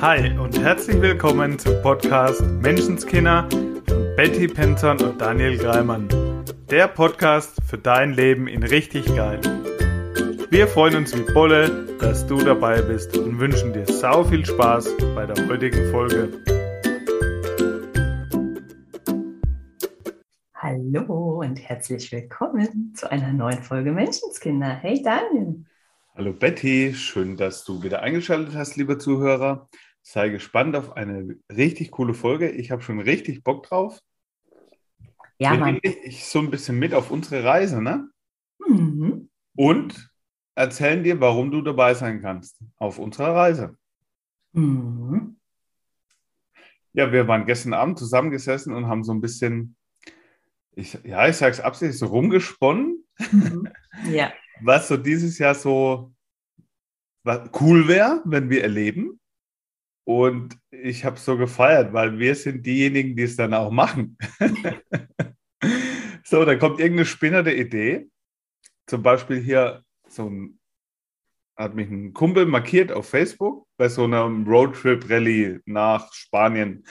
Hi und herzlich willkommen zum Podcast Menschenskinder von Betty Penton und Daniel Greimann. Der Podcast für dein Leben in richtig geil. Wir freuen uns wie Bolle, dass du dabei bist und wünschen dir sau viel Spaß bei der heutigen Folge. Hallo und herzlich willkommen zu einer neuen Folge Menschenskinder. Hey Daniel. Hallo Betty, schön, dass du wieder eingeschaltet hast, liebe Zuhörer. Sei gespannt auf eine richtig coole Folge. Ich habe schon richtig Bock drauf. Ja, Wir Mann. Ich so ein bisschen mit auf unsere Reise, ne? Mhm. Und erzählen dir, warum du dabei sein kannst auf unserer Reise. Mhm. Ja, wir waren gestern Abend zusammengesessen und haben so ein bisschen, ich, ja, ich sage es absichtlich, so rumgesponnen. Mhm. Ja. Was so dieses Jahr so cool wäre, wenn wir erleben. Und ich habe so gefeiert, weil wir sind diejenigen, die es dann auch machen. so, dann kommt irgendeine spinnerte Idee. Zum Beispiel hier so ein, hat mich ein Kumpel markiert auf Facebook bei so einer Roadtrip-Rallye nach Spanien.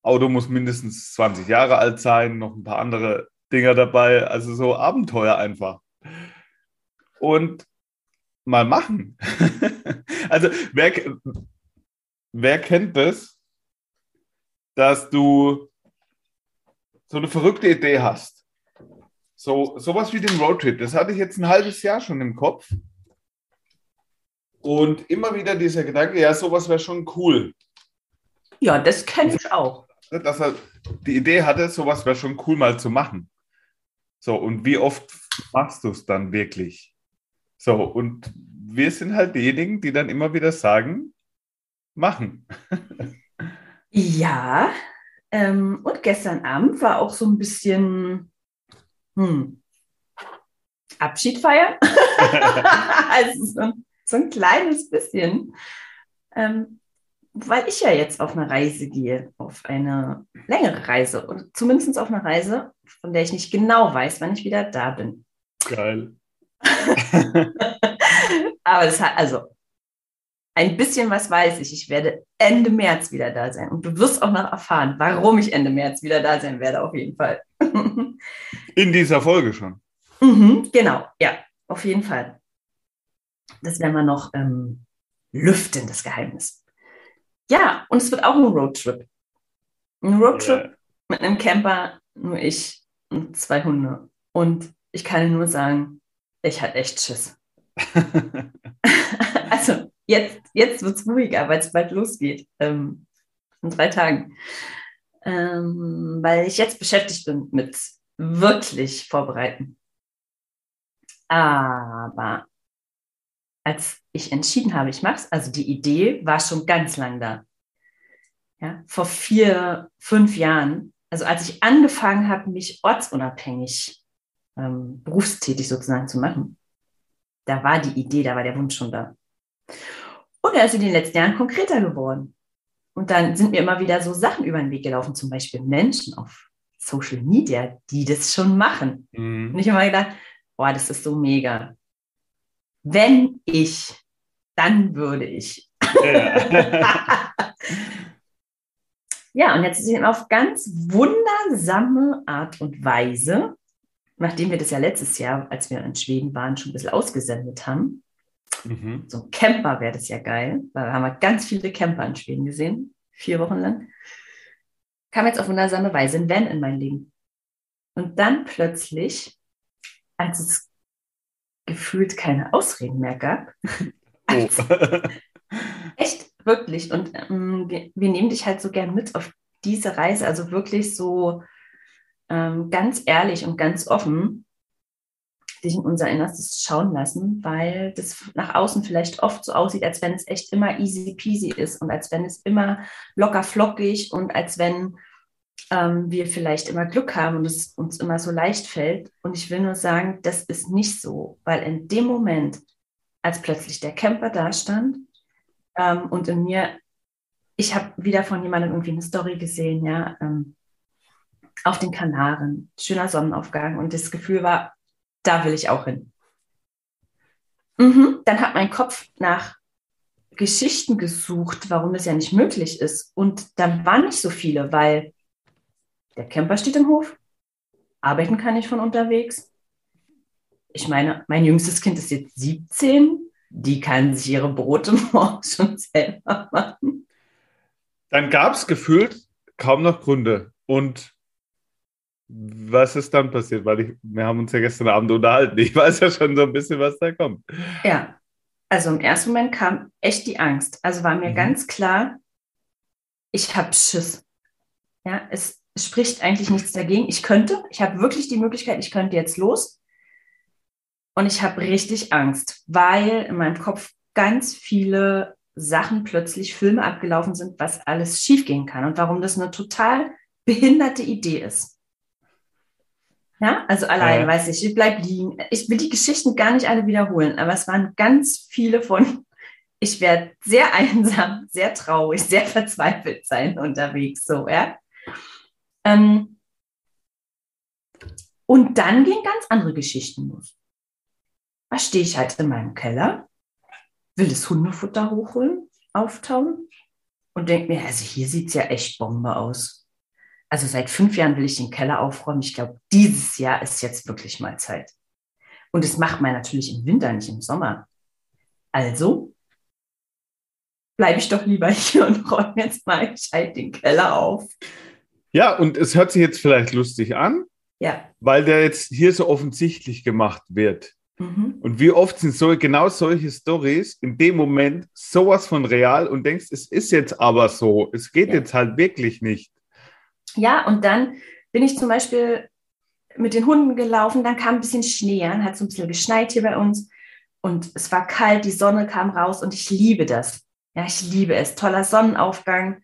Auto muss mindestens 20 Jahre alt sein, noch ein paar andere Dinger dabei. Also so Abenteuer einfach. Und mal machen. also wer, Wer kennt das, dass du so eine verrückte Idee hast? So sowas wie den Roadtrip. Das hatte ich jetzt ein halbes Jahr schon im Kopf. Und immer wieder dieser Gedanke, ja, sowas wäre schon cool. Ja, das kenne ich auch. Dass er die Idee hatte, sowas wäre schon cool mal zu machen. So, und wie oft machst du es dann wirklich? So, und wir sind halt diejenigen, die dann immer wieder sagen, machen. ja, ähm, und gestern Abend war auch so ein bisschen hm, Abschied feiern. also so ein, so ein, kleines bisschen. Ähm, weil ich ja jetzt auf eine Reise gehe, auf eine längere Reise und zumindest auf eine Reise, von der ich nicht genau weiß, wann ich wieder da bin. Geil. Aber das hat, also ein bisschen was weiß ich. Ich werde Ende März wieder da sein. Und du wirst auch noch erfahren, warum ich Ende März wieder da sein werde, auf jeden Fall. In dieser Folge schon. Mhm, genau, ja, auf jeden Fall. Das werden wir noch ähm, lüften, das Geheimnis. Ja, und es wird auch ein Roadtrip. Ein Roadtrip yeah. mit einem Camper, nur ich und zwei Hunde. Und ich kann nur sagen, ich hatte echt Schiss. jetzt, jetzt wird es ruhiger, weil es bald losgeht. Ähm, in drei Tagen. Ähm, weil ich jetzt beschäftigt bin mit wirklich vorbereiten. Aber als ich entschieden habe, ich mache es, also die Idee war schon ganz lang da. Ja, vor vier, fünf Jahren, also als ich angefangen habe, mich ortsunabhängig ähm, berufstätig sozusagen zu machen, da war die Idee, da war der Wunsch schon da. Und er ist in den letzten Jahren konkreter geworden. Und dann sind mir immer wieder so Sachen über den Weg gelaufen, zum Beispiel Menschen auf Social Media, die das schon machen. Mhm. Und ich habe immer gedacht, boah, das ist so mega. Wenn ich, dann würde ich. Ja, ja und jetzt ist es auf ganz wundersame Art und Weise, nachdem wir das ja letztes Jahr, als wir in Schweden waren, schon ein bisschen ausgesendet haben, Mhm. So ein Camper wäre das ja geil, weil da haben wir ganz viele Camper in Schweden gesehen, vier Wochen lang. Kam jetzt auf wundersame Weise ein Van in mein Leben. Und dann plötzlich, als es gefühlt keine Ausreden mehr gab, oh. echt wirklich, und ähm, wir, wir, nehmen dich halt so gern mit auf diese Reise, also wirklich so ähm, ganz ehrlich und ganz offen dich in unser Innerstes schauen lassen, weil das nach außen vielleicht oft so aussieht, als wenn es echt immer easy peasy ist und als wenn es immer locker flockig und als wenn ähm, wir vielleicht immer Glück haben und es uns immer so leicht fällt. Und ich will nur sagen, das ist nicht so, weil in dem Moment, als plötzlich der Camper da stand ähm, und in mir, ich habe wieder von jemandem irgendwie eine Story gesehen, ja, ähm, auf den Kanaren, schöner Sonnenaufgang und das Gefühl war, da will ich auch hin. Mhm, dann hat mein Kopf nach Geschichten gesucht, warum das ja nicht möglich ist. Und da waren nicht so viele, weil der Camper steht im Hof, arbeiten kann ich von unterwegs. Ich meine, mein jüngstes Kind ist jetzt 17, die kann sich ihre Brote morgens schon selber machen. Dann gab es gefühlt kaum noch Gründe. Und was ist dann passiert? Weil ich, wir haben uns ja gestern Abend unterhalten. Ich weiß ja schon so ein bisschen, was da kommt. Ja, also im ersten Moment kam echt die Angst. Also war mir mhm. ganz klar, ich habe Schiss. Ja, es, es spricht eigentlich nichts dagegen. Ich könnte, ich habe wirklich die Möglichkeit, ich könnte jetzt los. Und ich habe richtig Angst, weil in meinem Kopf ganz viele Sachen plötzlich Filme abgelaufen sind, was alles schiefgehen kann und warum das eine total behinderte Idee ist. Ja, also allein, ja. weiß ich, ich bleib liegen. Ich will die Geschichten gar nicht alle wiederholen, aber es waren ganz viele von, ich werde sehr einsam, sehr traurig, sehr verzweifelt sein unterwegs, so, ja. Ähm, und dann gehen ganz andere Geschichten los. Da stehe ich halt in meinem Keller, will das Hundefutter hochholen, auftauen und denke mir, also hier sieht es ja echt Bombe aus also seit fünf Jahren will ich den Keller aufräumen. Ich glaube, dieses Jahr ist jetzt wirklich mal Zeit. Und das macht man natürlich im Winter, nicht im Sommer. Also bleibe ich doch lieber hier und räume jetzt mal gescheit den Keller auf. Ja, und es hört sich jetzt vielleicht lustig an, ja. weil der jetzt hier so offensichtlich gemacht wird. Mhm. Und wie oft sind so genau solche Stories in dem Moment sowas von real und denkst, es ist jetzt aber so, es geht ja. jetzt halt wirklich nicht. Ja, und dann bin ich zum Beispiel mit den Hunden gelaufen, dann kam ein bisschen Schnee an, hat so ein bisschen geschneit hier bei uns und es war kalt, die Sonne kam raus und ich liebe das. Ja, ich liebe es. Toller Sonnenaufgang.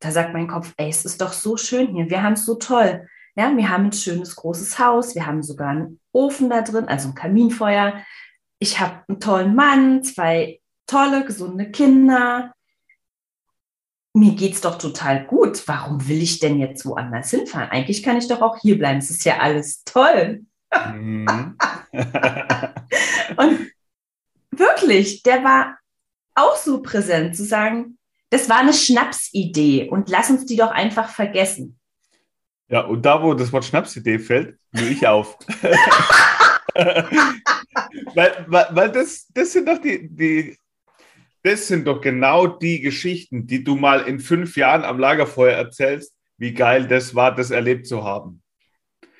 Da sagt mein Kopf, ey, es ist doch so schön hier. Wir haben es so toll. Ja, wir haben ein schönes großes Haus. Wir haben sogar einen Ofen da drin, also ein Kaminfeuer. Ich habe einen tollen Mann, zwei tolle, gesunde Kinder mir geht's doch total gut. Warum will ich denn jetzt woanders hinfahren? Eigentlich kann ich doch auch hier bleiben. Es ist ja alles toll. Mhm. und wirklich, der war auch so präsent zu sagen, das war eine Schnapsidee und lass uns die doch einfach vergessen. Ja, und da, wo das Wort Schnapsidee fällt, nur ich auf. weil, weil, weil das, das sind doch die, die das sind doch genau die Geschichten, die du mal in fünf Jahren am Lagerfeuer erzählst, wie geil das war, das erlebt zu haben.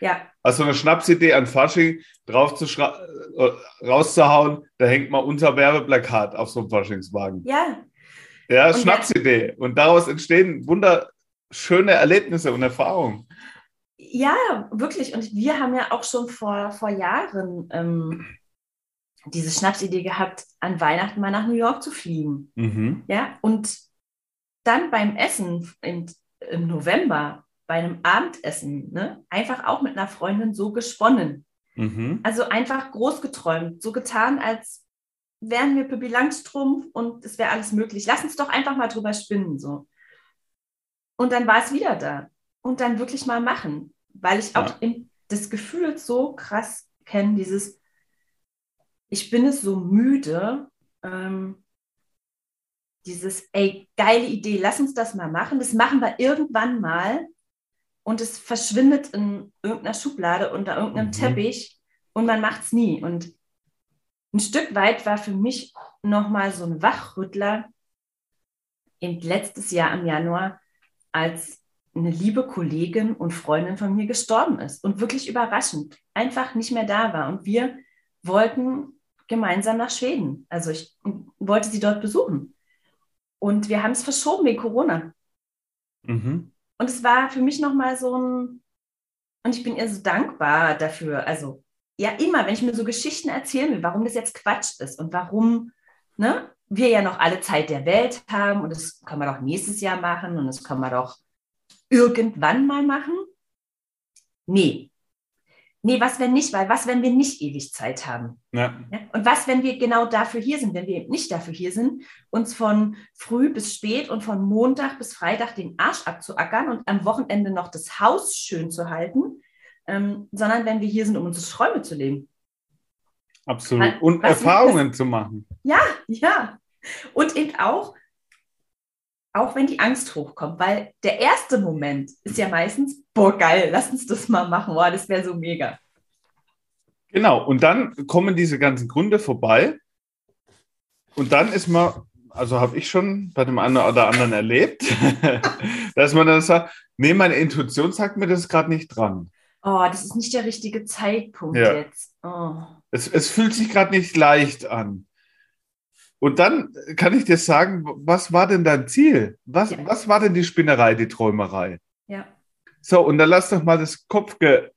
Ja. Also eine Schnapsidee an Fasching drauf zu äh, rauszuhauen, da hängt mal unser Werbeplakat auf so einem Faschingswagen. Ja. Ja, und Schnapsidee. Und daraus entstehen wunderschöne Erlebnisse und Erfahrungen. Ja, wirklich. Und wir haben ja auch schon vor, vor Jahren ähm, diese Schnapsidee gehabt, an Weihnachten mal nach New York zu fliegen. Mhm. Ja, und dann beim Essen im, im November, bei einem Abendessen, ne, einfach auch mit einer Freundin so gesponnen. Mhm. Also einfach groß geträumt, so getan, als wären wir Pippi Langstrumpf und es wäre alles möglich. Lass uns doch einfach mal drüber spinnen. So. Und dann war es wieder da. Und dann wirklich mal machen, weil ich auch ja. das Gefühl so krass kenne, dieses ich bin es so müde, ähm, dieses, ey, geile Idee, lass uns das mal machen. Das machen wir irgendwann mal und es verschwindet in irgendeiner Schublade unter irgendeinem mhm. Teppich und man macht es nie. Und ein Stück weit war für mich nochmal so ein Wachrüttler im letztes Jahr im Januar, als eine liebe Kollegin und Freundin von mir gestorben ist und wirklich überraschend einfach nicht mehr da war. Und wir wollten gemeinsam nach Schweden. Also ich wollte sie dort besuchen. Und wir haben es verschoben wegen Corona. Mhm. Und es war für mich nochmal so ein, und ich bin ihr so dankbar dafür. Also ja, immer, wenn ich mir so Geschichten erzählen will, warum das jetzt Quatsch ist und warum ne, wir ja noch alle Zeit der Welt haben und das können wir doch nächstes Jahr machen und das können wir doch irgendwann mal machen. Nee, Nee, was wenn nicht, weil was, wenn wir nicht ewig Zeit haben? Ja. ja. Und was, wenn wir genau dafür hier sind, wenn wir eben nicht dafür hier sind, uns von früh bis spät und von Montag bis Freitag den Arsch abzuackern und am Wochenende noch das Haus schön zu halten, ähm, sondern wenn wir hier sind, um unsere Träume zu leben. Absolut. Und was Erfahrungen zu machen. Ja, ja. Und eben auch, auch wenn die Angst hochkommt, weil der erste Moment ist ja meistens, boah, geil, lass uns das mal machen, boah, das wäre so mega. Genau, und dann kommen diese ganzen Gründe vorbei und dann ist man, also habe ich schon bei dem einen oder anderen erlebt, dass man dann sagt, nee, meine Intuition sagt mir, das ist gerade nicht dran. Oh, das ist nicht der richtige Zeitpunkt ja. jetzt. Oh. Es, es fühlt sich gerade nicht leicht an. Und dann kann ich dir sagen, was war denn dein Ziel? Was, ja. was war denn die Spinnerei, die Träumerei? Ja. So, und dann lass doch mal das Kopfgeschnatter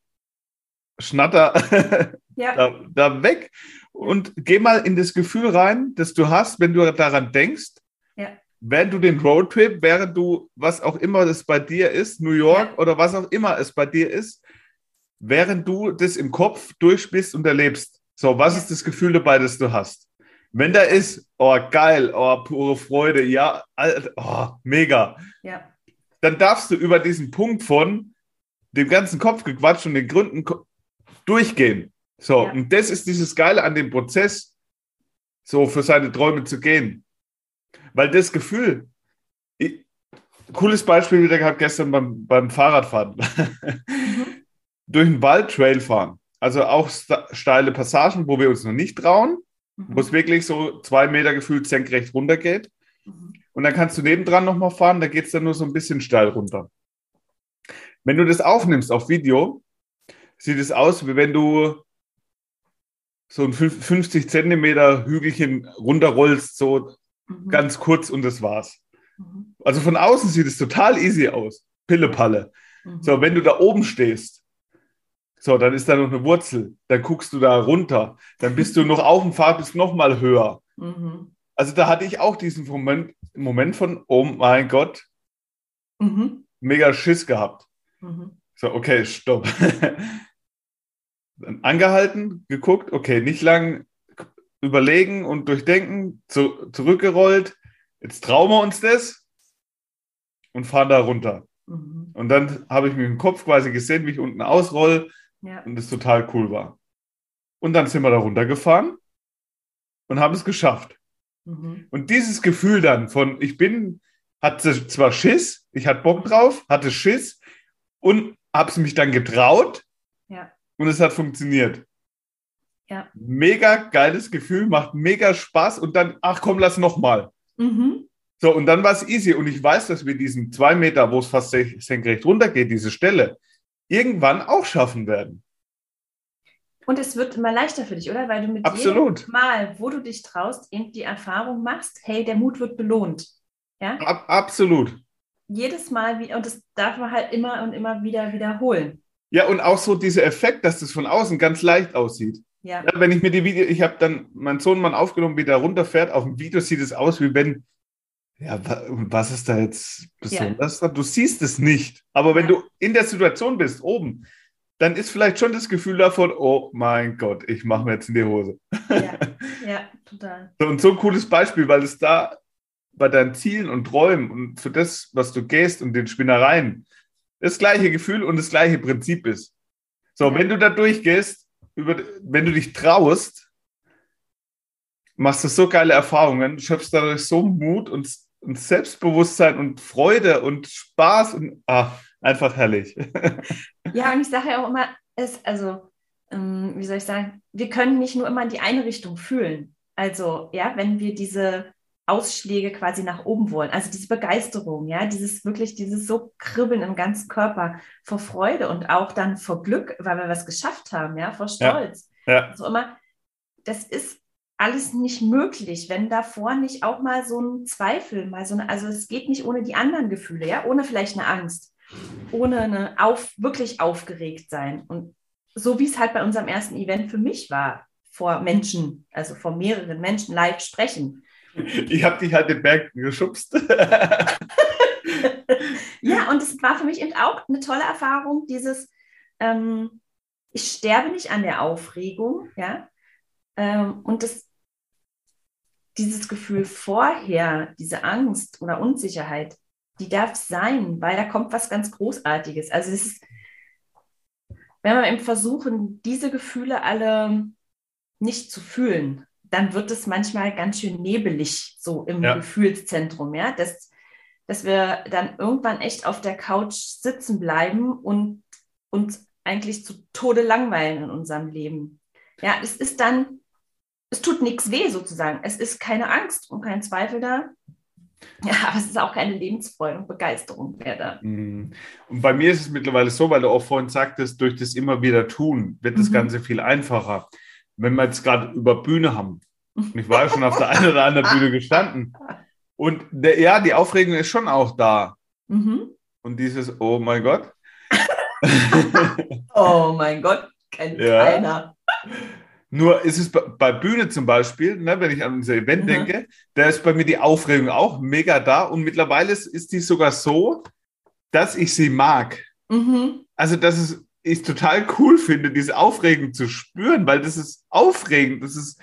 ja. da, da, weg und geh mal in das Gefühl rein, das du hast, wenn du daran denkst, ja. während du den Roadtrip, während du, was auch immer es bei dir ist, New York ja. oder was auch immer es bei dir ist, während du das im Kopf durchspielst und erlebst. So, was ist das Gefühl dabei, das du hast? Wenn da ist, oh geil, oh pure Freude, ja, oh, mega. Ja. Dann darfst du über diesen Punkt von dem ganzen Kopfgequatsch und den Gründen durchgehen. So, ja. und das ist dieses Geile an dem Prozess, so für seine Träume zu gehen. Weil das Gefühl, ich, cooles Beispiel wieder gehabt gestern beim, beim Fahrradfahren. Mhm. Durch den Wald Trail fahren. Also auch steile Passagen, wo wir uns noch nicht trauen mhm. wo es wirklich so zwei Meter gefühlt senkrecht runter geht. Mhm. Und dann kannst du nebendran nochmal fahren, da geht es dann nur so ein bisschen steil runter. Wenn du das aufnimmst auf Video, sieht es aus, wie wenn du so ein 50 Zentimeter Hügelchen runterrollst, so mhm. ganz kurz und das war's. Mhm. Also von außen sieht es total easy aus. Pillepalle. Mhm. So, wenn du da oben stehst so, dann ist da noch eine Wurzel. Dann guckst du da runter. Dann bist du noch auf dem Pfad, bist noch mal höher. Mhm. Also da hatte ich auch diesen Moment, Moment von, oh mein Gott, mhm. mega Schiss gehabt. Mhm. So, okay, stopp. dann angehalten, geguckt, okay, nicht lang überlegen und durchdenken, zu, zurückgerollt. Jetzt trauen wir uns das und fahren da runter. Mhm. Und dann habe ich mit dem Kopf quasi gesehen, wie ich unten ausroll, ja. Und es total cool war. Und dann sind wir da runtergefahren und haben es geschafft. Mhm. Und dieses Gefühl dann von, ich bin, hatte zwar Schiss, ich hatte Bock drauf, hatte Schiss und habe es mich dann getraut ja. und es hat funktioniert. Ja. Mega geiles Gefühl, macht mega Spaß und dann, ach komm, lass nochmal. Mhm. So, und dann war es easy. Und ich weiß, dass wir diesen zwei Meter, wo es fast senkrecht runtergeht, diese Stelle, irgendwann auch schaffen werden. Und es wird immer leichter für dich, oder? Weil du mit Absolut. jedem Mal, wo du dich traust, eben die Erfahrung machst, hey, der Mut wird belohnt. Ja? Ab, absolut. Jedes Mal, und das darf man halt immer und immer wieder wiederholen. Ja, und auch so dieser Effekt, dass das von außen ganz leicht aussieht. Ja. ja wenn ich mir die Video, ich habe dann meinen Sohn mal aufgenommen, wie der runterfährt. Auf dem Video sieht es aus, wie wenn ja, was ist da jetzt besonders? Ja. Du siehst es nicht. Aber wenn du in der Situation bist, oben, dann ist vielleicht schon das Gefühl davon, oh mein Gott, ich mache mir jetzt in die Hose. Ja, ja total. Und so ein cooles Beispiel, weil es da bei deinen Zielen und Träumen und für das, was du gehst und den Spinnereien, das gleiche Gefühl und das gleiche Prinzip ist. So, ja. wenn du da durchgehst, über, wenn du dich traust, machst du so geile Erfahrungen, schöpfst dadurch so Mut und und Selbstbewusstsein und Freude und Spaß und ach, einfach herrlich. Ja, und ich sage ja auch immer, es, also, ähm, wie soll ich sagen, wir können nicht nur immer in die eine Richtung fühlen. Also, ja, wenn wir diese Ausschläge quasi nach oben wollen, also diese Begeisterung, ja, dieses wirklich, dieses so Kribbeln im ganzen Körper vor Freude und auch dann vor Glück, weil wir was geschafft haben, ja, vor Stolz. Ja, ja. Also immer, das ist alles nicht möglich, wenn davor nicht auch mal so ein Zweifel, mal so eine, also es geht nicht ohne die anderen Gefühle, ja, ohne vielleicht eine Angst, ohne eine auf, wirklich aufgeregt sein. Und so wie es halt bei unserem ersten Event für mich war, vor Menschen, also vor mehreren Menschen live sprechen. Ich habe dich halt den Berg geschubst. ja, und es war für mich eben auch eine tolle Erfahrung, dieses, ähm, ich sterbe nicht an der Aufregung, ja, ähm, und das, dieses Gefühl vorher, diese Angst oder Unsicherheit, die darf sein, weil da kommt was ganz Großartiges. Also es ist, wenn wir eben versuchen, diese Gefühle alle nicht zu fühlen, dann wird es manchmal ganz schön nebelig, so im ja. Gefühlszentrum, ja, dass, dass wir dann irgendwann echt auf der Couch sitzen bleiben und uns eigentlich zu Tode langweilen in unserem Leben. Ja, es ist dann, es tut nichts weh sozusagen. Es ist keine Angst und kein Zweifel da. Ja, aber es ist auch keine Lebensfreude und Begeisterung mehr da. Mhm. Und bei mir ist es mittlerweile so, weil du auch vorhin sagtest, durch das immer wieder tun wird das mhm. Ganze viel einfacher. Wenn wir jetzt gerade über Bühne haben, und ich war ja schon auf der einen oder anderen Bühne gestanden, und der, ja, die Aufregung ist schon auch da. Mhm. Und dieses, oh mein Gott. oh mein Gott, kennt ja. keiner. Nur ist es bei Bühne zum Beispiel, ne, wenn ich an unser Event mhm. denke, da ist bei mir die Aufregung auch mega da und mittlerweile ist, ist die sogar so, dass ich sie mag. Mhm. Also, dass es ich total cool finde, diese Aufregung zu spüren, weil das ist aufregend. Das ist,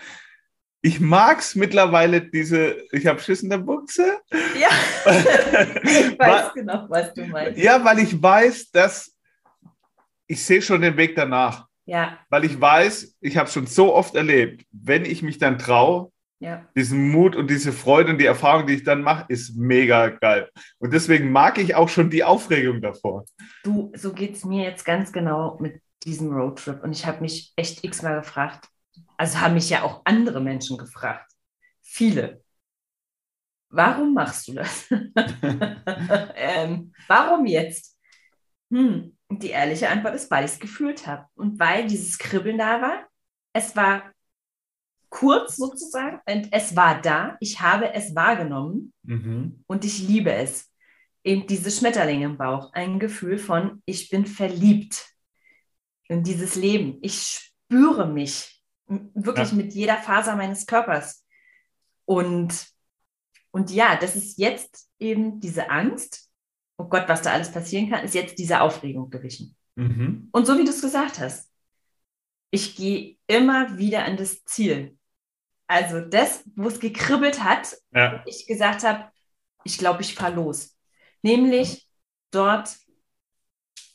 ich mag es mittlerweile, diese, ich habe Schiss in der Buchse. Ja, ich weiß genau, was du meinst. Ja, weil ich weiß, dass ich sehe schon den Weg danach. Ja. Weil ich weiß, ich habe schon so oft erlebt, wenn ich mich dann traue, ja. diesen Mut und diese Freude und die Erfahrung, die ich dann mache, ist mega geil. Und deswegen mag ich auch schon die Aufregung davor. Du, so geht es mir jetzt ganz genau mit diesem Roadtrip. Und ich habe mich echt x-mal gefragt, also haben mich ja auch andere Menschen gefragt, viele. Warum machst du das? ähm, warum jetzt? Hm, die ehrliche Antwort ist, weil ich es gefühlt habe und weil dieses Kribbeln da war. Es war kurz sozusagen und es war da. Ich habe es wahrgenommen mhm. und ich liebe es. Eben diese Schmetterlinge im Bauch, ein Gefühl von, ich bin verliebt in dieses Leben. Ich spüre mich wirklich ja. mit jeder Faser meines Körpers. Und, und ja, das ist jetzt eben diese Angst, oh Gott, was da alles passieren kann, ist jetzt diese Aufregung gewichen. Mhm. Und so wie du es gesagt hast, ich gehe immer wieder an das Ziel. Also das, wo es gekribbelt hat, ja. ich gesagt habe, ich glaube, ich fahre los. Nämlich dort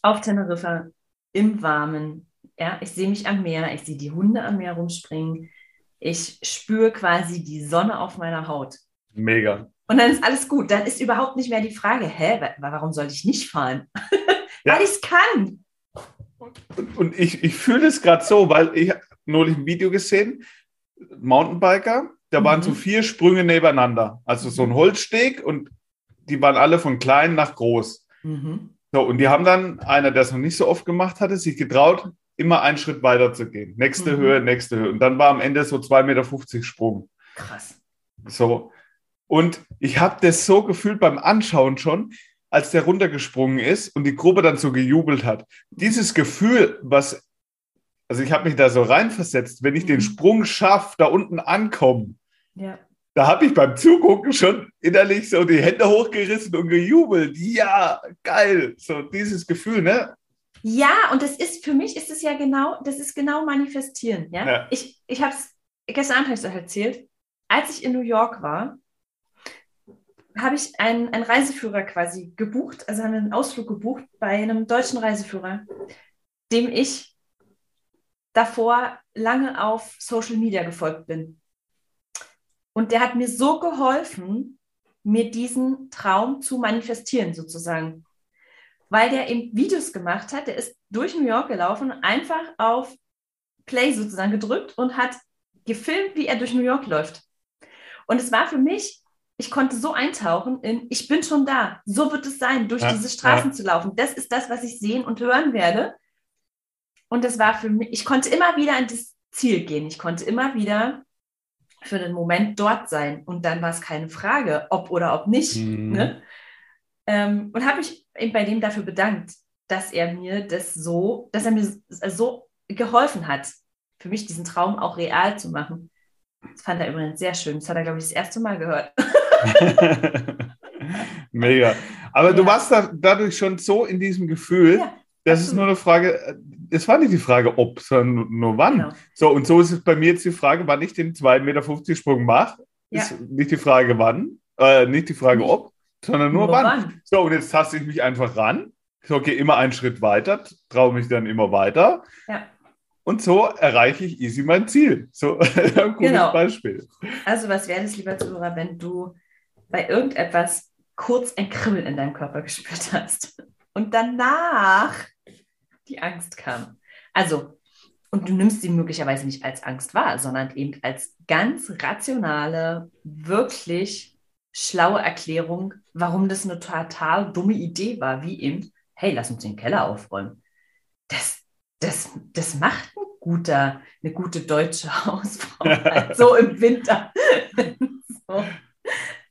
auf Teneriffa im Warmen. Ja, ich sehe mich am Meer, ich sehe die Hunde am Meer rumspringen. Ich spüre quasi die Sonne auf meiner Haut. Mega. Und dann ist alles gut. Dann ist überhaupt nicht mehr die Frage, hä, warum soll ich nicht fahren? Ja. weil ich es kann. Und, und ich, ich fühle es gerade so, weil ich neulich ein Video gesehen, Mountainbiker, da waren mhm. so vier Sprünge nebeneinander. Also so ein Holzsteg und die waren alle von klein nach groß. Mhm. So, und die haben dann, einer, der es noch nicht so oft gemacht hatte, sich getraut, immer einen Schritt weiter zu gehen. Nächste mhm. Höhe, nächste Höhe. Und dann war am Ende so 2,50 Meter Sprung. Krass. So. Und ich habe das so gefühlt beim Anschauen schon, als der runtergesprungen ist und die Gruppe dann so gejubelt hat. Dieses Gefühl, was, also ich habe mich da so reinversetzt, wenn ich den mhm. Sprung schaffe, da unten ankomme, ja. da habe ich beim Zugucken schon innerlich so die Hände hochgerissen und gejubelt. Ja, geil. So dieses Gefühl, ne? Ja, und das ist für mich ist es ja genau, das ist genau manifestieren. Ja, ja. ich, ich habe es gestern Abend erzählt, als ich in New York war habe ich einen, einen Reiseführer quasi gebucht, also einen Ausflug gebucht bei einem deutschen Reiseführer, dem ich davor lange auf Social Media gefolgt bin. Und der hat mir so geholfen, mir diesen Traum zu manifestieren, sozusagen. Weil der eben Videos gemacht hat, der ist durch New York gelaufen, einfach auf Play sozusagen gedrückt und hat gefilmt, wie er durch New York läuft. Und es war für mich ich konnte so eintauchen in, ich bin schon da. So wird es sein, durch ja, diese Straßen ja. zu laufen. Das ist das, was ich sehen und hören werde. Und das war für mich, ich konnte immer wieder an das Ziel gehen. Ich konnte immer wieder für den Moment dort sein. Und dann war es keine Frage, ob oder ob nicht. Mhm. Ne? Ähm, und habe mich bei dem dafür bedankt, dass er mir das so, dass er mir so geholfen hat, für mich diesen Traum auch real zu machen. Das fand er übrigens sehr schön. Das hat er, glaube ich, das erste Mal gehört. Mega. Aber ja. du warst da, dadurch schon so in diesem Gefühl, ja, das ist nur eine Frage, es war nicht die Frage, ob, sondern nur wann. Genau. So, und so ist es bei mir jetzt die Frage, wann ich den 2,50 Meter Sprung mache. Ja. Ist nicht die Frage, wann, äh, nicht die Frage, nicht. ob, sondern nur, nur wann. wann. So, und jetzt taste ich mich einfach ran. So, okay, immer einen Schritt weiter, traue mich dann immer weiter. Ja. Und so erreiche ich easy mein Ziel. So ein gutes genau. Beispiel. Also, was wäre das, lieber Zuhörer, wenn du bei irgendetwas kurz ein Kribbeln in deinem Körper gespürt hast und danach die Angst kam? Also, und du nimmst sie möglicherweise nicht als Angst wahr, sondern eben als ganz rationale, wirklich schlaue Erklärung, warum das eine total dumme Idee war, wie eben, hey, lass uns den Keller aufräumen. Das, das, das macht ein guter, eine gute deutsche Hausfrau, halt so im Winter. so.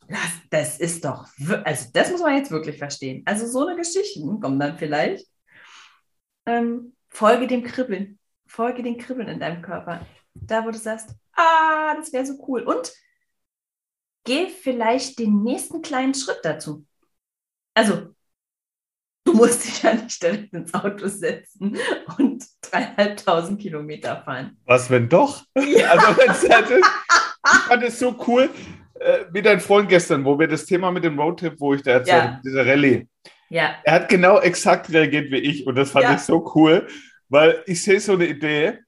Das, das ist doch, also das muss man jetzt wirklich verstehen. Also so eine Geschichte kommt dann vielleicht. Ähm, folge dem Kribbeln. Folge den Kribbeln in deinem Körper. Da, wo du sagst, ah, das wäre so cool. Und geh vielleicht den nächsten kleinen Schritt dazu. Also, du musst dich ja nicht direkt ins Auto setzen und dreieinhalbtausend Kilometer fahren. Was, wenn doch? Ja. Also, wenn es halt ist, ich fand es so cool, äh, wie dein Freund gestern, wo wir das Thema mit dem Roadtrip, wo ich da erzählt ja. dieser Rallye. Ja. Er hat genau exakt reagiert wie ich und das fand ja. ich so cool. Weil ich sehe so eine Idee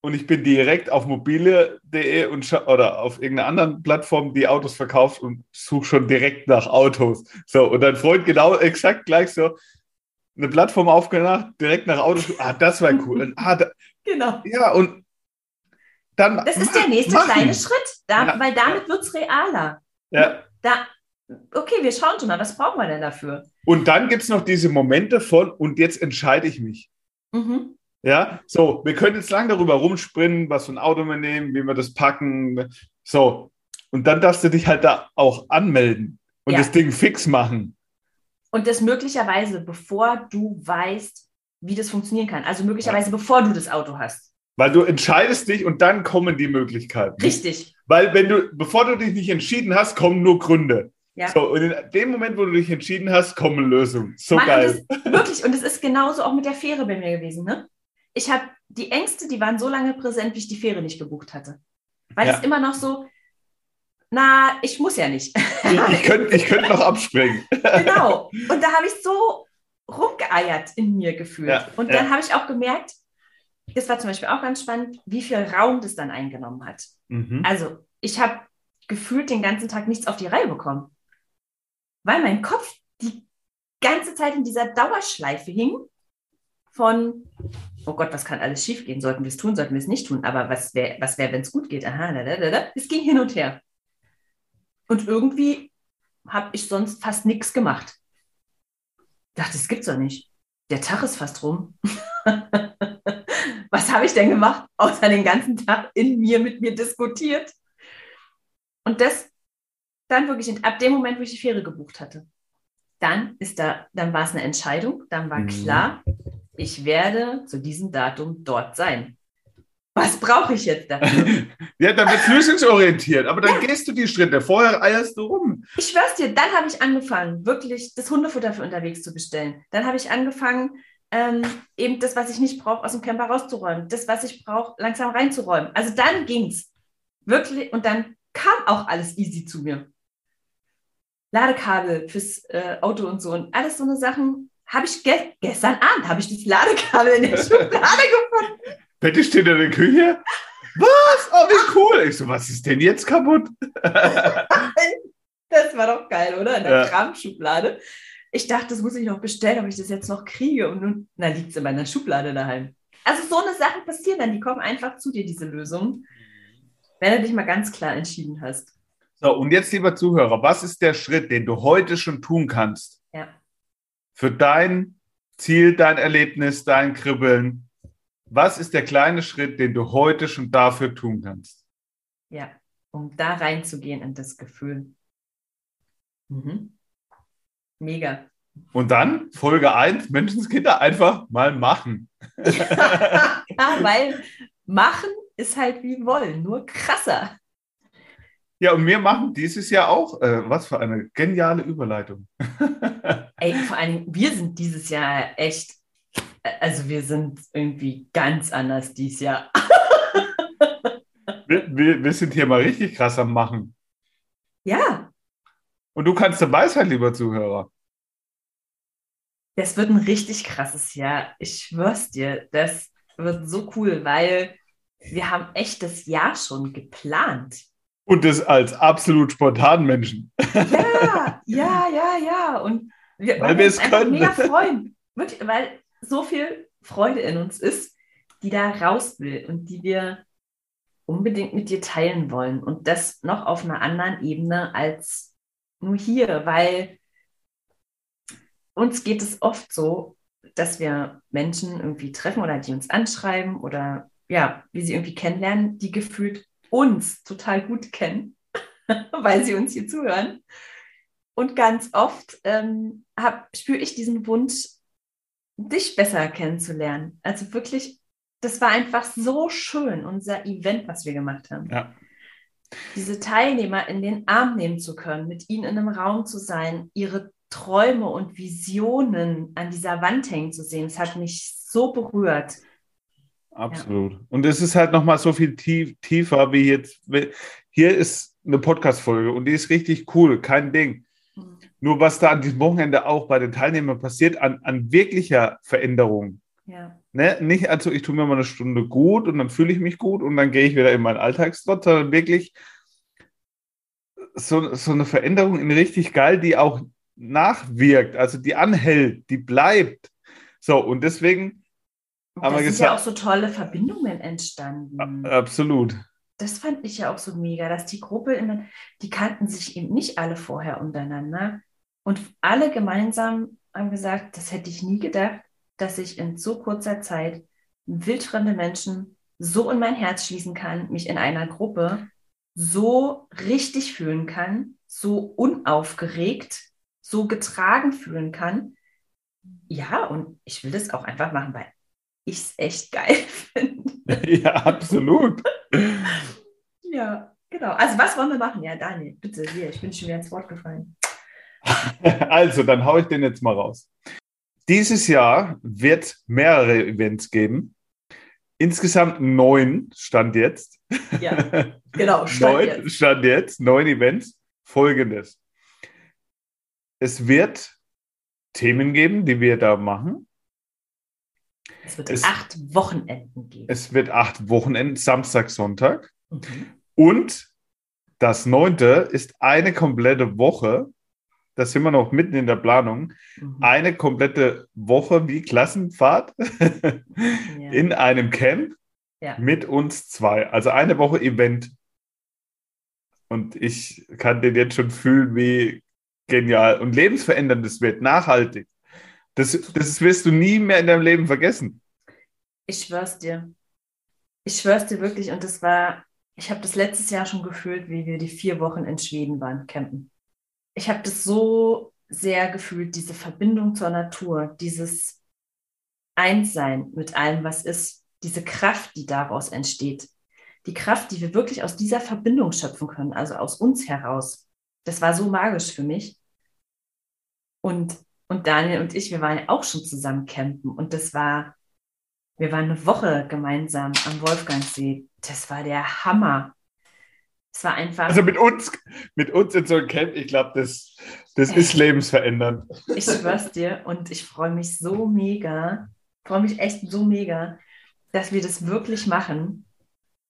und ich bin direkt auf mobile.de oder auf irgendeiner anderen Plattform, die Autos verkauft und suche schon direkt nach Autos. So, und dein Freund genau exakt gleich so eine Plattform aufgemacht, direkt nach Autos. Ah, das war cool. Und, ah, da, genau. Ja, und dann. Das ist der nächste machen. kleine Schritt, da, ja. weil damit wird es realer. Ja. Da, okay, wir schauen schon mal, was brauchen wir denn dafür? Und dann gibt es noch diese Momente von, und jetzt entscheide ich mich. Mhm. Ja, so, wir können jetzt lang darüber rumspringen, was für ein Auto wir nehmen, wie wir das packen. So, und dann darfst du dich halt da auch anmelden und ja. das Ding fix machen. Und das möglicherweise, bevor du weißt, wie das funktionieren kann. Also möglicherweise, ja. bevor du das Auto hast. Weil du entscheidest dich und dann kommen die Möglichkeiten. Richtig. Weil wenn du, bevor du dich nicht entschieden hast, kommen nur Gründe. Ja. So, und in dem Moment, wo du dich entschieden hast, kommen Lösungen. So Mann, geil. Und das, wirklich, und es ist genauso auch mit der Fähre bei mir gewesen. Ne? Ich habe die Ängste, die waren so lange präsent, wie ich die Fähre nicht gebucht hatte. Weil ja. es immer noch so, na, ich muss ja nicht. ich könnte ich könnt noch abspringen. genau. Und da habe ich so rumgeeiert in mir gefühlt. Ja, und dann habe ich auch gemerkt, das war zum Beispiel auch ganz spannend, wie viel Raum das dann eingenommen hat. Mhm. Also ich habe gefühlt den ganzen Tag nichts auf die Reihe bekommen weil mein Kopf die ganze Zeit in dieser Dauerschleife hing von, oh Gott, was kann alles schiefgehen? Sollten wir es tun, sollten wir es nicht tun? Aber was wäre, was wär, wenn es gut geht? Aha, da. Es ging hin und her. Und irgendwie habe ich sonst fast nichts gemacht. Ich dachte, das gibt's doch nicht. Der Tag ist fast rum. was habe ich denn gemacht, außer den ganzen Tag in mir mit mir diskutiert? Und das dann wirklich ab dem Moment, wo ich die Fähre gebucht hatte, dann ist da, dann war es eine Entscheidung, dann war mhm. klar, ich werde zu diesem Datum dort sein. Was brauche ich jetzt dafür? ja, dann wird lösungsorientiert, aber dann ja. gehst du die Schritte. Vorher eierst du rum. Ich schwör's dir, dann habe ich angefangen, wirklich das Hundefutter für unterwegs zu bestellen. Dann habe ich angefangen, ähm, eben das, was ich nicht brauche, aus dem Camper rauszuräumen. Das, was ich brauche, langsam reinzuräumen. Also dann ging's. Wirklich, und dann kam auch alles easy zu mir. Ladekabel fürs äh, Auto und so und alles so eine Sachen. Habe ich ge gestern Abend habe ich das Ladekabel in der Schublade gefunden. Bitte steht in der Küche. Was? Oh, wie cool. Ich so, was ist denn jetzt kaputt? das war doch geil, oder? In der ja. Kramschublade. Ich dachte, das muss ich noch bestellen, ob ich das jetzt noch kriege. Und nun, na, liegt es in meiner Schublade daheim. Also so eine Sache passieren dann, die kommen einfach zu dir, diese Lösung, wenn du dich mal ganz klar entschieden hast. So, und jetzt, lieber Zuhörer, was ist der Schritt, den du heute schon tun kannst? Ja. Für dein Ziel, dein Erlebnis, dein Kribbeln. Was ist der kleine Schritt, den du heute schon dafür tun kannst? Ja, um da reinzugehen in das Gefühl. Mhm. Mega. Und dann Folge 1, Menschenskinder, einfach mal machen. ja, weil machen ist halt wie wollen, nur krasser. Ja, und wir machen dieses Jahr auch, äh, was für eine geniale Überleitung. Ey, vor allem, wir sind dieses Jahr echt, also wir sind irgendwie ganz anders dieses Jahr. wir, wir, wir sind hier mal richtig krass am Machen. Ja. Und du kannst dabei sein, lieber Zuhörer. Das wird ein richtig krasses Jahr. Ich schwör's dir, das wird so cool, weil wir haben echt das Jahr schon geplant. Und das als absolut spontan Menschen. Ja, ja, ja, ja. Und wir, weil wir es können. mega freuen. Wirklich, weil so viel Freude in uns ist, die da raus will und die wir unbedingt mit dir teilen wollen. Und das noch auf einer anderen Ebene als nur hier, weil uns geht es oft so, dass wir Menschen irgendwie treffen oder die uns anschreiben oder ja, wie sie irgendwie kennenlernen, die gefühlt uns total gut kennen, weil sie uns hier zuhören. Und ganz oft ähm, spüre ich diesen Wunsch, dich besser kennenzulernen. Also wirklich, das war einfach so schön, unser Event, was wir gemacht haben. Ja. Diese Teilnehmer in den Arm nehmen zu können, mit ihnen in einem Raum zu sein, ihre Träume und Visionen an dieser Wand hängen zu sehen, das hat mich so berührt. Absolut. Ja. Und es ist halt nochmal so viel tief, tiefer wie jetzt. Hier ist eine Podcast-Folge und die ist richtig cool, kein Ding. Mhm. Nur was da an diesem Wochenende auch bei den Teilnehmern passiert, an, an wirklicher Veränderung. Ja. Ne? Nicht, also ich tue mir mal eine Stunde gut und dann fühle ich mich gut und dann gehe ich wieder in meinen Alltagstrott, sondern wirklich so, so eine Veränderung in richtig geil, die auch nachwirkt, also die anhält, die bleibt. So, und deswegen haben wir gesagt. sind ja auch so tolle Verbindungen entstanden. Absolut. Das fand ich ja auch so mega, dass die Gruppe, immer, die kannten sich eben nicht alle vorher untereinander. Und alle gemeinsam haben gesagt, das hätte ich nie gedacht, dass ich in so kurzer Zeit wildfremde Menschen so in mein Herz schließen kann, mich in einer Gruppe so richtig fühlen kann, so unaufgeregt so getragen fühlen kann. Ja, und ich will das auch einfach machen, weil ich es echt geil finde. Ja, absolut. ja, genau. Also was wollen wir machen? Ja, Daniel, bitte, hier, ich bin schon wieder ins Wort gefallen. Also, dann haue ich den jetzt mal raus. Dieses Jahr wird mehrere Events geben. Insgesamt neun stand jetzt. Ja, genau, stand neun, jetzt. Stand jetzt, neun Events. Folgendes es wird Themen geben, die wir da machen. Es wird es, acht Wochenenden geben. Es wird acht Wochenenden, Samstag, Sonntag. Mhm. Und das neunte ist eine komplette Woche. Da sind wir noch mitten in der Planung. Mhm. Eine komplette Woche wie Klassenfahrt ja. in einem Camp ja. mit uns zwei. Also eine Woche Event. Und ich kann den jetzt schon fühlen, wie genial und lebensveränderndes wird, nachhaltig. Das, das wirst du nie mehr in deinem Leben vergessen. Ich schwör's dir. Ich schwör's dir wirklich. Und das war, ich habe das letztes Jahr schon gefühlt, wie wir die vier Wochen in Schweden waren, campen. Ich habe das so sehr gefühlt, diese Verbindung zur Natur, dieses Einssein mit allem, was ist, diese Kraft, die daraus entsteht. Die Kraft, die wir wirklich aus dieser Verbindung schöpfen können, also aus uns heraus das war so magisch für mich. Und, und Daniel und ich, wir waren ja auch schon zusammen campen. Und das war, wir waren eine Woche gemeinsam am Wolfgangsee. Das war der Hammer. Es war einfach. Also mit uns, mit uns in so einem Camp, ich glaube, das, das ist lebensverändernd. Ich schwör's dir und ich freue mich so mega, freue mich echt so mega, dass wir das wirklich machen,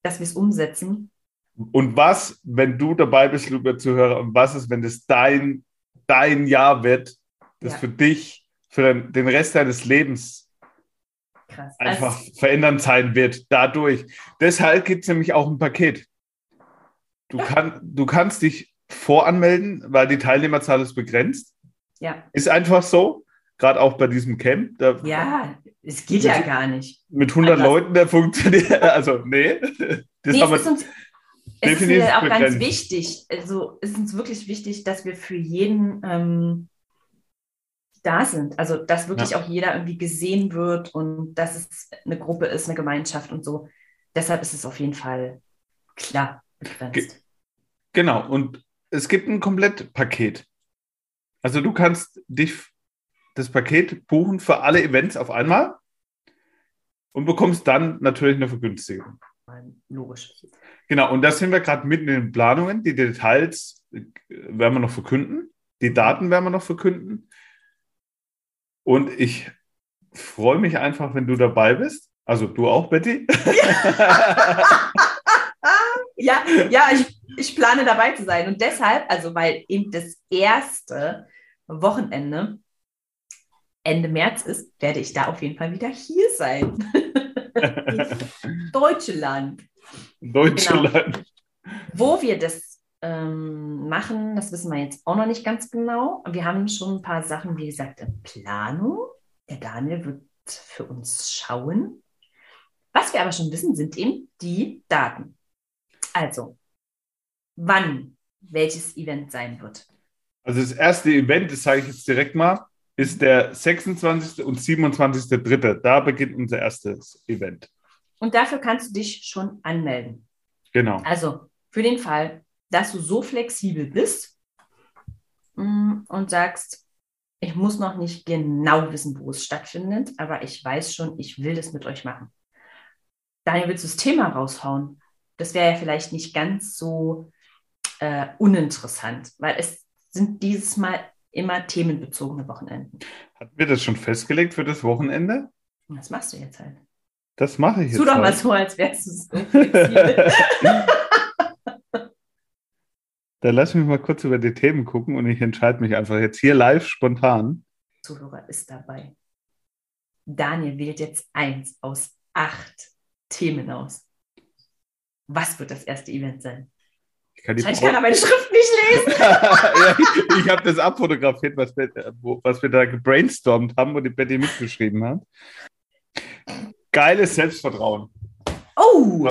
dass wir es umsetzen und was, wenn du dabei bist, lieber Zuhörer, und was ist, wenn das dein, dein Jahr wird, das ja. für dich, für den, Rest deines Lebens Krass. einfach also, verändern sein wird, dadurch. Deshalb gibt es nämlich auch ein Paket. Du, kann, du kannst dich voranmelden, weil die Teilnehmerzahl ist begrenzt. Ja. Ist einfach so, gerade auch bei diesem Camp. Da, ja, es geht ja gar nicht. Mit 100 Anders. Leuten, der funktioniert, also nee. Das nee, ist uns, es ist mir auch ganz wichtig, also es ist uns wirklich wichtig, dass wir für jeden ähm, da sind. Also dass wirklich ja. auch jeder irgendwie gesehen wird und dass es eine Gruppe ist, eine Gemeinschaft und so. Deshalb ist es auf jeden Fall klar begrenzt. Genau, und es gibt ein Komplettpaket. Also du kannst dich das Paket buchen für alle Events auf einmal und bekommst dann natürlich eine Vergünstigung. Logisch. Genau, und da sind wir gerade mitten in den Planungen. Die Details äh, werden wir noch verkünden. Die Daten werden wir noch verkünden. Und ich freue mich einfach, wenn du dabei bist. Also du auch, Betty? ja, ja, ich, ich plane dabei zu sein. Und deshalb, also weil eben das erste Wochenende Ende März ist, werde ich da auf jeden Fall wieder hier sein. Deutschland. Deutschland. Genau. Wo wir das ähm, machen, das wissen wir jetzt auch noch nicht ganz genau. Wir haben schon ein paar Sachen, wie gesagt, in Planung. Der Daniel wird für uns schauen. Was wir aber schon wissen, sind eben die Daten. Also, wann welches Event sein wird. Also das erste Event, das sage ich jetzt direkt mal, ist der 26. und 27.3. Da beginnt unser erstes Event. Und dafür kannst du dich schon anmelden. Genau. Also für den Fall, dass du so flexibel bist mm, und sagst, ich muss noch nicht genau wissen, wo es stattfindet, aber ich weiß schon, ich will das mit euch machen. Daniel, willst du das Thema raushauen? Das wäre ja vielleicht nicht ganz so äh, uninteressant, weil es sind dieses Mal immer themenbezogene Wochenenden. Hatten wir das schon festgelegt für das Wochenende? Das machst du jetzt halt. Das mache ich jetzt. Tu doch halt. mal so, als wärst du flexibel. Dann lass mich mal kurz über die Themen gucken und ich entscheide mich einfach jetzt hier live spontan. Zuhörer ist dabei. Daniel wählt jetzt eins aus acht Themen aus. Was wird das erste Event sein? Ich kann, ich kann meine Schrift nicht lesen. ja, ich, ich habe das abfotografiert, was wir, was wir da gebrainstormt haben und die Betty mitgeschrieben hat. Geiles Selbstvertrauen. Oh!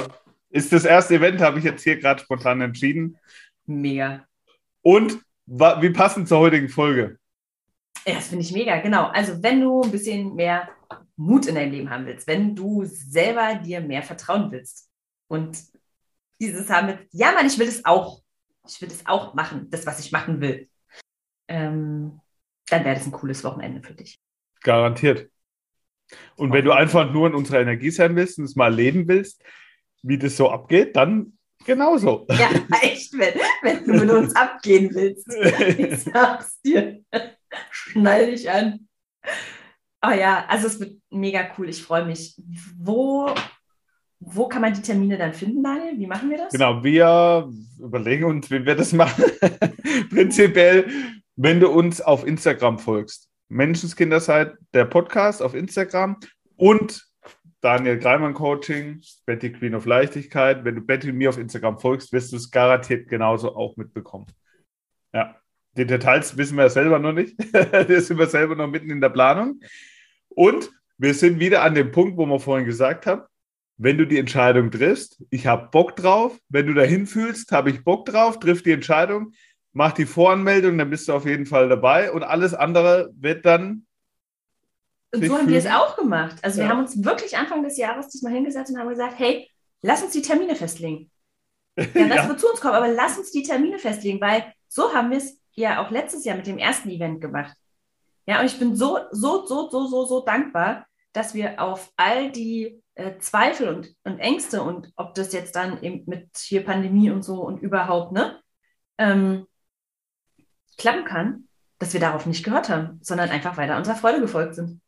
Ist das erste Event, habe ich jetzt hier gerade spontan entschieden. Mega. Und wie passend zur heutigen Folge? Ja, das finde ich mega, genau. Also, wenn du ein bisschen mehr Mut in deinem Leben haben willst, wenn du selber dir mehr vertrauen willst und dieses haben mit, ja, Mann, ich will das auch. Ich will das auch machen, das, was ich machen will. Ähm, dann wäre das ein cooles Wochenende für dich. Garantiert. Und wenn du einfach nur in unserer Energie sein willst und es mal erleben willst, wie das so abgeht, dann genauso. Ja, echt, wenn, wenn du mit uns abgehen willst. Ich sag's dir. Schnall dich an. Oh ja, also es wird mega cool. Ich freue mich. Wo, wo kann man die Termine dann finden, Daniel? Wie machen wir das? Genau, wir überlegen uns, wie wir das machen. Prinzipiell, wenn du uns auf Instagram folgst. Menschenskinderzeit, der Podcast auf Instagram und Daniel Greimann Coaching, Betty Queen of Leichtigkeit. Wenn du Betty mir auf Instagram folgst, wirst du es garantiert genauso auch mitbekommen. Ja, die Details wissen wir selber noch nicht. da sind wir selber noch mitten in der Planung. Und wir sind wieder an dem Punkt, wo wir vorhin gesagt haben, wenn du die Entscheidung triffst, ich habe Bock drauf, wenn du dahin fühlst, habe ich Bock drauf, triff die Entscheidung, mach die Voranmeldung, dann bist du auf jeden Fall dabei und alles andere wird dann. Und so haben wir es auch gemacht. Also ja. wir haben uns wirklich Anfang des Jahres diesmal hingesetzt und haben gesagt, hey, lass uns die Termine festlegen. Ja, das ja. wird zu uns kommen, aber lass uns die Termine festlegen, weil so haben wir es ja auch letztes Jahr mit dem ersten Event gemacht. Ja, und ich bin so, so, so, so, so, so dankbar, dass wir auf all die äh, Zweifel und, und Ängste und ob das jetzt dann eben mit hier Pandemie und so und überhaupt, ne, ähm, klappen kann, dass wir darauf nicht gehört haben, sondern einfach weiter unserer Freude gefolgt sind.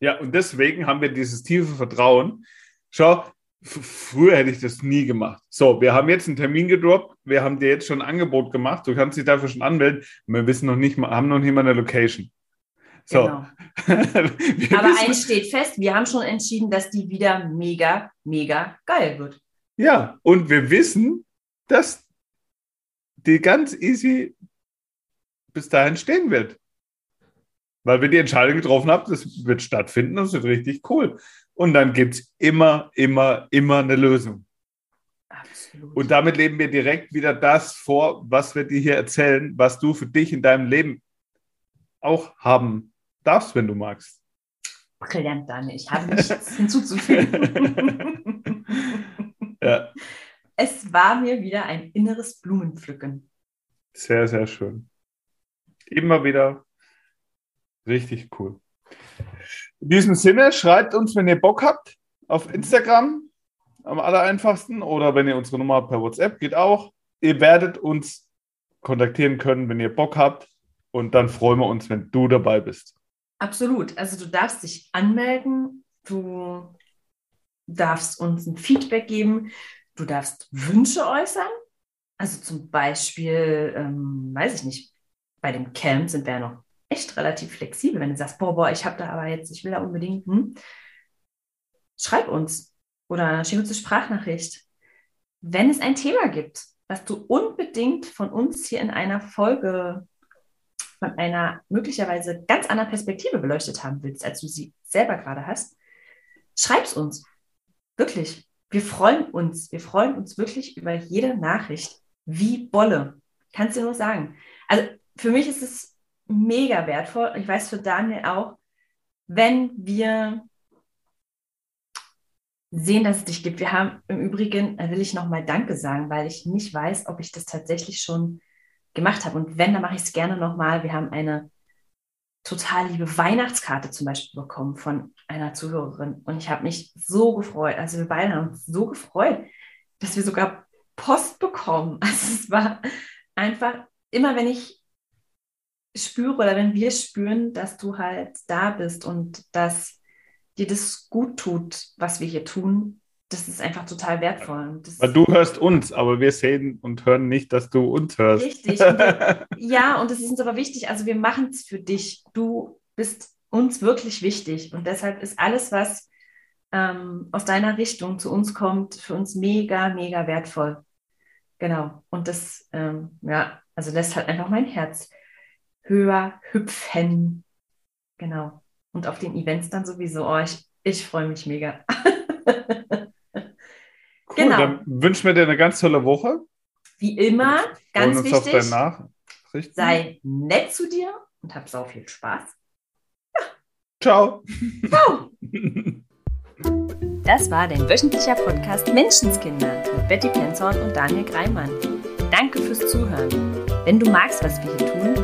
Ja, und deswegen haben wir dieses tiefe Vertrauen. Schau, früher hätte ich das nie gemacht. So, wir haben jetzt einen Termin gedroppt, wir haben dir jetzt schon ein Angebot gemacht, du kannst dich dafür schon anmelden, wir wissen noch nicht mal, haben noch nicht mal eine Location. So. Genau. Aber eins steht fest, wir haben schon entschieden, dass die wieder mega, mega geil wird. Ja, und wir wissen, dass die ganz easy bis dahin stehen wird. Weil wir die Entscheidung getroffen haben, das wird stattfinden, das wird richtig cool. Und dann gibt es immer, immer, immer eine Lösung. Absolut. Und damit leben wir direkt wieder das vor, was wir dir hier erzählen, was du für dich in deinem Leben auch haben darfst, wenn du magst. Brillant, Daniel. Ich habe nichts hinzuzufügen. ja. Es war mir wieder ein inneres Blumenpflücken. Sehr, sehr schön. Immer wieder richtig cool. In diesem Sinne, schreibt uns, wenn ihr Bock habt, auf Instagram am allereinfachsten oder wenn ihr unsere Nummer per WhatsApp geht auch. Ihr werdet uns kontaktieren können, wenn ihr Bock habt. Und dann freuen wir uns, wenn du dabei bist. Absolut. Also du darfst dich anmelden. Du darfst uns ein Feedback geben, du darfst Wünsche äußern. Also zum Beispiel, ähm, weiß ich nicht, bei dem Camp sind wir ja noch echt relativ flexibel. Wenn du sagst, boah, boah, ich habe da aber jetzt, ich will da unbedingt, hm, schreib uns oder schick uns eine Sprachnachricht. Wenn es ein Thema gibt, was du unbedingt von uns hier in einer Folge von einer möglicherweise ganz anderen Perspektive beleuchtet haben willst, als du sie selber gerade hast, schreib's uns. Wirklich. Wir freuen uns. Wir freuen uns wirklich über jede Nachricht. Wie Bolle. Kannst du nur sagen. Also für mich ist es mega wertvoll. Ich weiß für Daniel auch, wenn wir sehen, dass es dich gibt. Wir haben im Übrigen, will ich nochmal Danke sagen, weil ich nicht weiß, ob ich das tatsächlich schon gemacht habe. Und wenn, dann mache ich es gerne nochmal. Wir haben eine total liebe Weihnachtskarte zum Beispiel bekommen von einer Zuhörerin. Und ich habe mich so gefreut. Also wir beide haben uns so gefreut, dass wir sogar Post bekommen. Also es war einfach, immer wenn ich spüre oder wenn wir spüren, dass du halt da bist und dass dir das gut tut, was wir hier tun, das ist einfach total wertvoll. Weil du hörst uns, aber wir sehen und hören nicht, dass du uns hörst. Richtig. Und wir, ja, und das ist uns aber wichtig. Also wir machen es für dich. Du bist uns wirklich wichtig. Und deshalb ist alles, was ähm, aus deiner Richtung zu uns kommt, für uns mega, mega wertvoll. Genau. Und das, ähm, ja, also lässt halt einfach mein Herz höher hüpfen. Genau. Und auf den Events dann sowieso. Oh, ich, ich freue mich mega. cool, genau. dann wünschen wir dir eine ganz tolle Woche. Wie immer, ganz wichtig. Sei nett zu dir und hab sau viel Spaß. Ja. Ciao. Ciao. Das war dein wöchentlicher Podcast Menschenskinder mit Betty Penzorn und Daniel Greimann. Danke fürs Zuhören. Wenn du magst, was wir hier tun,